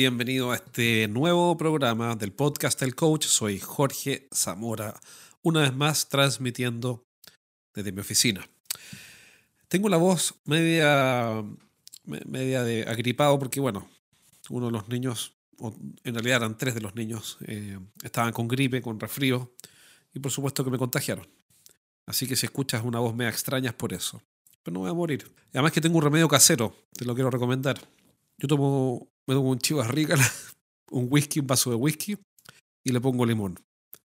Bienvenido a este nuevo programa del podcast El Coach. Soy Jorge Zamora, una vez más transmitiendo desde mi oficina. Tengo la voz media, media de agripado porque, bueno, uno de los niños, o en realidad eran tres de los niños, eh, estaban con gripe, con resfrío y por supuesto que me contagiaron. Así que si escuchas una voz media extraña es por eso. Pero no voy a morir. además que tengo un remedio casero, te lo quiero recomendar. Yo tomo, me tomo un chivo rica, un whisky, un vaso de whisky y le pongo limón.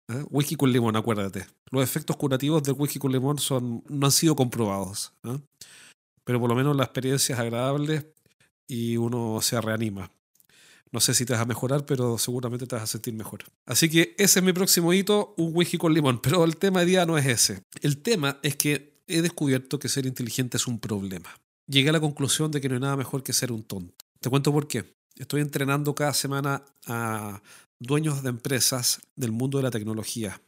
¿eh? Whisky con limón, acuérdate. Los efectos curativos del whisky con limón son, no han sido comprobados. ¿eh? Pero por lo menos la experiencia es agradable y uno se reanima. No sé si te vas a mejorar, pero seguramente te vas a sentir mejor. Así que ese es mi próximo hito, un whisky con limón. Pero el tema de día no es ese. El tema es que he descubierto que ser inteligente es un problema. Llegué a la conclusión de que no hay nada mejor que ser un tonto. Te cuento por qué. Estoy entrenando cada semana a dueños de empresas del mundo de la tecnología.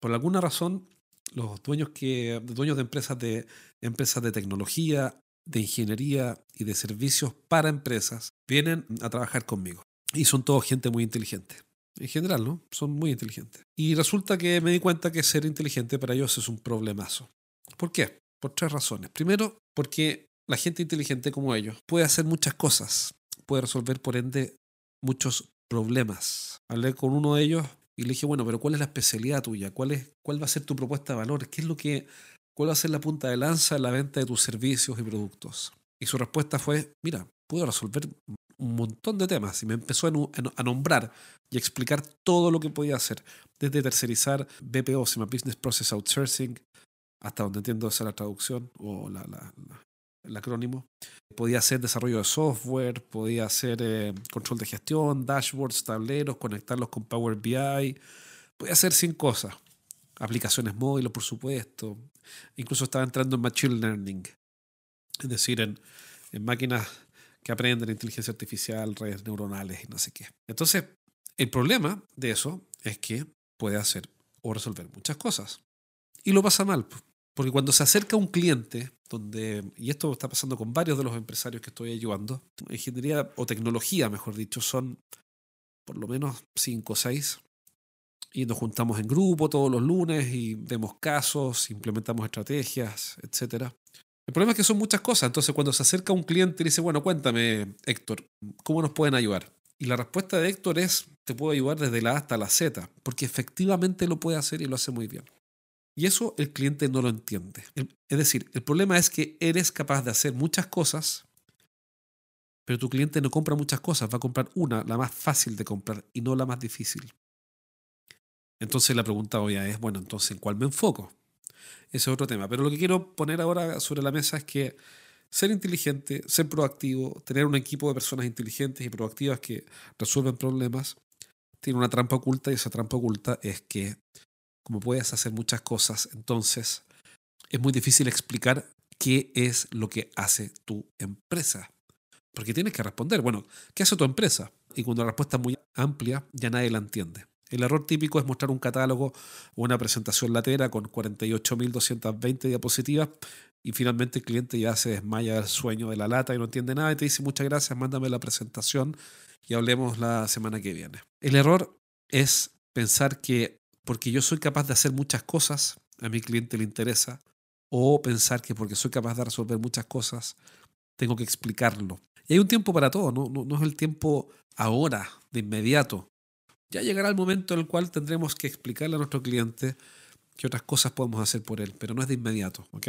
Por alguna razón, los dueños, que, dueños de empresas de empresas de tecnología, de ingeniería y de servicios para empresas vienen a trabajar conmigo. Y son todos gente muy inteligente. En general, ¿no? Son muy inteligentes. Y resulta que me di cuenta que ser inteligente para ellos es un problemazo. ¿Por qué? Por tres razones. Primero, porque la gente inteligente como ellos puede hacer muchas cosas, puede resolver por ende muchos problemas. Hablé con uno de ellos y le dije, bueno, pero ¿cuál es la especialidad tuya? ¿Cuál, es, ¿Cuál va a ser tu propuesta de valor? ¿Qué es lo que, ¿Cuál va a ser la punta de lanza en la venta de tus servicios y productos? Y su respuesta fue, mira, puedo resolver un montón de temas. Y me empezó a, nombrar y explicar todo lo que podía hacer, desde tercerizar BPO, Business Process Outsourcing, hasta donde entiendo esa la traducción o la, el acrónimo. Podía hacer desarrollo de software, podía hacer eh, control de gestión, dashboards, tableros, conectarlos con Power BI. Podía hacer 100 cosas. Aplicaciones móviles, por supuesto. Incluso estaba entrando en Machine Learning. Es decir, en, en máquinas que aprenden inteligencia artificial, redes neuronales y no sé qué. Entonces, el problema de eso es que puede hacer o resolver muchas cosas. Y lo pasa mal. Porque cuando se acerca un cliente, donde, y esto está pasando con varios de los empresarios que estoy ayudando, ingeniería o tecnología, mejor dicho, son por lo menos cinco o seis. Y nos juntamos en grupo todos los lunes y vemos casos, implementamos estrategias, etc. El problema es que son muchas cosas. Entonces, cuando se acerca un cliente y dice, bueno, cuéntame, Héctor, ¿cómo nos pueden ayudar? Y la respuesta de Héctor es, te puedo ayudar desde la A hasta la Z, porque efectivamente lo puede hacer y lo hace muy bien. Y eso el cliente no lo entiende. Es decir, el problema es que eres capaz de hacer muchas cosas, pero tu cliente no compra muchas cosas, va a comprar una, la más fácil de comprar y no la más difícil. Entonces la pregunta hoy es, bueno, entonces ¿en cuál me enfoco? Ese es otro tema. Pero lo que quiero poner ahora sobre la mesa es que ser inteligente, ser proactivo, tener un equipo de personas inteligentes y proactivas que resuelven problemas, tiene una trampa oculta y esa trampa oculta es que como puedes hacer muchas cosas, entonces es muy difícil explicar qué es lo que hace tu empresa. Porque tienes que responder, bueno, ¿qué hace tu empresa? Y cuando la respuesta es muy amplia, ya nadie la entiende. El error típico es mostrar un catálogo o una presentación latera con 48.220 diapositivas y finalmente el cliente ya se desmaya del sueño de la lata y no entiende nada y te dice muchas gracias, mándame la presentación y hablemos la semana que viene. El error es pensar que porque yo soy capaz de hacer muchas cosas, a mi cliente le interesa, o pensar que porque soy capaz de resolver muchas cosas, tengo que explicarlo. Y hay un tiempo para todo, no, no, no es el tiempo ahora, de inmediato. Ya llegará el momento en el cual tendremos que explicarle a nuestro cliente qué otras cosas podemos hacer por él, pero no es de inmediato, ¿ok?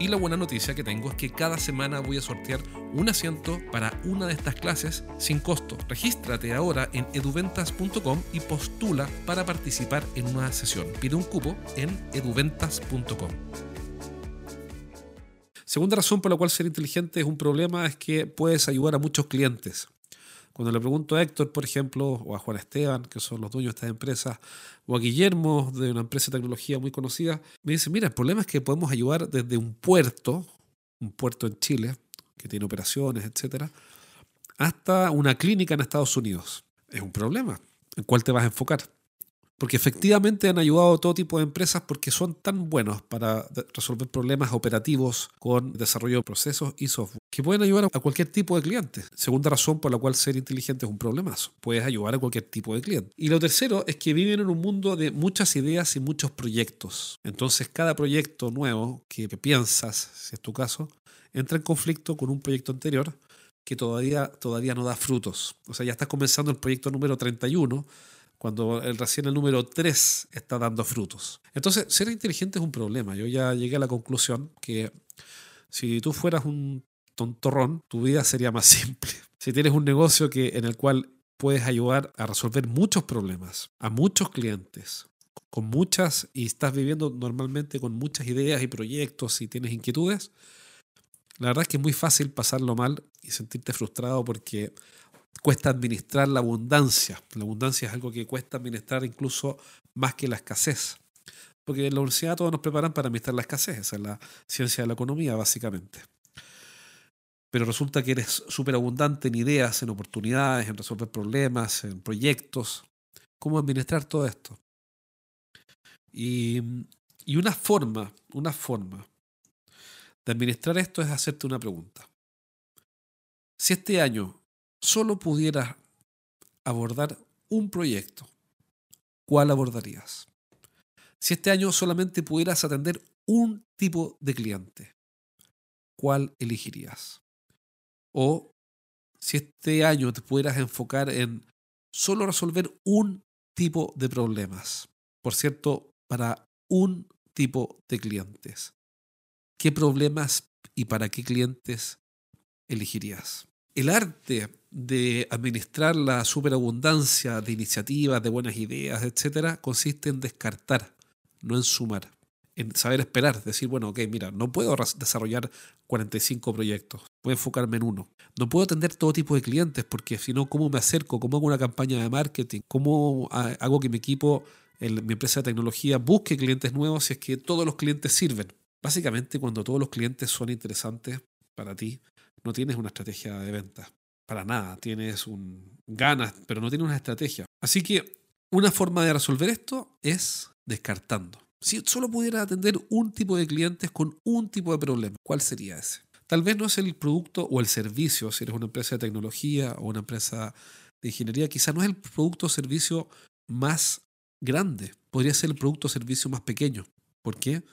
Y la buena noticia que tengo es que cada semana voy a sortear un asiento para una de estas clases sin costo. Regístrate ahora en eduventas.com y postula para participar en una sesión. Pide un cupo en eduventas.com. Segunda razón por la cual ser inteligente es un problema es que puedes ayudar a muchos clientes. Cuando le pregunto a Héctor, por ejemplo, o a Juan Esteban, que son los dueños de estas empresas, o a Guillermo, de una empresa de tecnología muy conocida, me dicen, mira, el problema es que podemos ayudar desde un puerto, un puerto en Chile, que tiene operaciones, etcétera, hasta una clínica en Estados Unidos. Es un problema. ¿En cuál te vas a enfocar? Porque efectivamente han ayudado a todo tipo de empresas porque son tan buenos para resolver problemas operativos con desarrollo de procesos y software que pueden ayudar a cualquier tipo de cliente. Segunda razón por la cual ser inteligente es un problemazo. Puedes ayudar a cualquier tipo de cliente. Y lo tercero es que viven en un mundo de muchas ideas y muchos proyectos. Entonces cada proyecto nuevo que, piensas, si es tu caso, entra en conflicto con un proyecto anterior que todavía, todavía no da frutos. O sea, ya estás comenzando el proyecto número 31 cuando el, recién el número 3 está dando frutos. Entonces, ser inteligente es un problema. Yo ya llegué a la conclusión que si tú fueras un tontorrón, tu vida sería más simple. Si tienes un negocio que, en el cual puedes ayudar a resolver muchos problemas, a muchos clientes, con muchas, y estás viviendo normalmente con muchas ideas y proyectos y tienes inquietudes, la verdad es que es muy fácil pasarlo mal y sentirte frustrado porque cuesta administrar la abundancia. La abundancia es algo que cuesta administrar incluso más que la escasez. Porque en la universidad todos nos preparan para administrar la escasez, esa es la ciencia de la economía básicamente. Pero resulta que eres súper abundante en ideas, en oportunidades, en resolver problemas, en proyectos. ¿Cómo administrar todo esto? Y, y una forma, una forma de administrar esto es hacerte una pregunta. Si este año solo pudieras abordar un proyecto, ¿cuál abordarías? Si este año solamente pudieras atender un tipo de cliente, ¿cuál elegirías? O si este año te pudieras enfocar en solo resolver un tipo de problemas, por cierto, para un tipo de clientes, ¿qué problemas y para qué clientes elegirías? el arte de administrar la superabundancia de iniciativas, de buenas ideas, etcétera, consiste en descartar, no en sumar. En saber esperar, decir, bueno, ok, mira, no puedo desarrollar 45 proyectos, voy a enfocarme en uno. No puedo atender todo tipo de clientes porque si no, ¿cómo me acerco? ¿Cómo hago una campaña de marketing? ¿Cómo hago que mi equipo, mi empresa de tecnología, busque clientes nuevos si es que todos los clientes sirven? Básicamente, cuando todos los clientes son interesantes para ti, no tienes una estrategia de venta. Para nada. Tienes un ganas, pero no tienes una estrategia. Así que una forma de resolver esto es descartando. Si solo pudieras atender un tipo de clientes con un tipo de problema, ¿cuál sería ese? Tal vez no es el producto o el servicio, si eres una empresa de tecnología o una empresa de ingeniería, quizá no es el producto o servicio más grande, podría ser el producto o servicio más pequeño. ¿Por qué?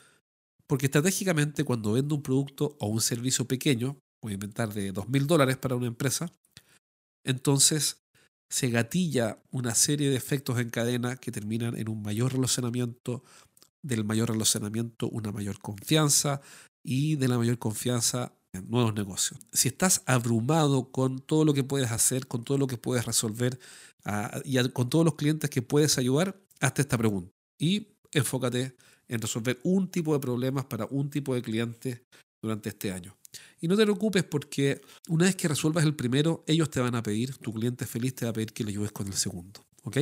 Porque estratégicamente cuando vendo un producto o un servicio pequeño, voy a inventar de dos mil dólares para una empresa, entonces se gatilla una serie de efectos en cadena que terminan en un mayor relacionamiento, del mayor relacionamiento una mayor confianza y de la mayor confianza en nuevos negocios. Si estás abrumado con todo lo que puedes hacer, con todo lo que puedes resolver ah, y con todos los clientes que puedes ayudar, hazte esta pregunta y enfócate en resolver un tipo de problemas para un tipo de clientes durante este año. Y no te preocupes porque una vez que resuelvas el primero, ellos te van a pedir, tu cliente feliz te va a pedir que le ayudes con el segundo. ¿Ok?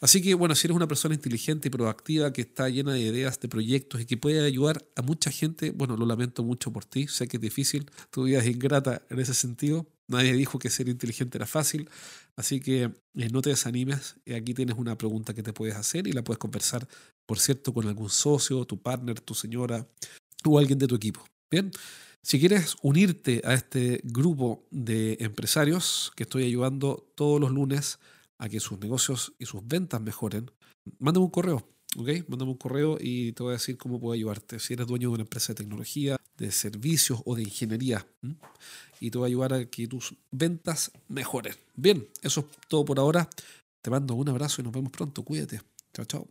Así que, bueno, si eres una persona inteligente y proactiva que está llena de ideas, de proyectos y que puede ayudar a mucha gente, bueno, lo lamento mucho por ti. Sé que es difícil, tu vida es ingrata en ese sentido. Nadie dijo que ser inteligente era fácil. Así que eh, no te desanimes. Aquí tienes una pregunta que te puedes hacer y la puedes conversar, por cierto, con algún socio, tu partner, tu señora o alguien de tu equipo. Bien. Si quieres unirte a este grupo de empresarios que estoy ayudando todos los lunes a que sus negocios y sus ventas mejoren, mándame un correo, ¿ok? Mándame un correo y te voy a decir cómo puedo ayudarte. Si eres dueño de una empresa de tecnología, de servicios o de ingeniería, y te voy a ayudar a que tus ventas mejoren. Bien, eso es todo por ahora. Te mando un abrazo y nos vemos pronto. Cuídate. Chao, chao.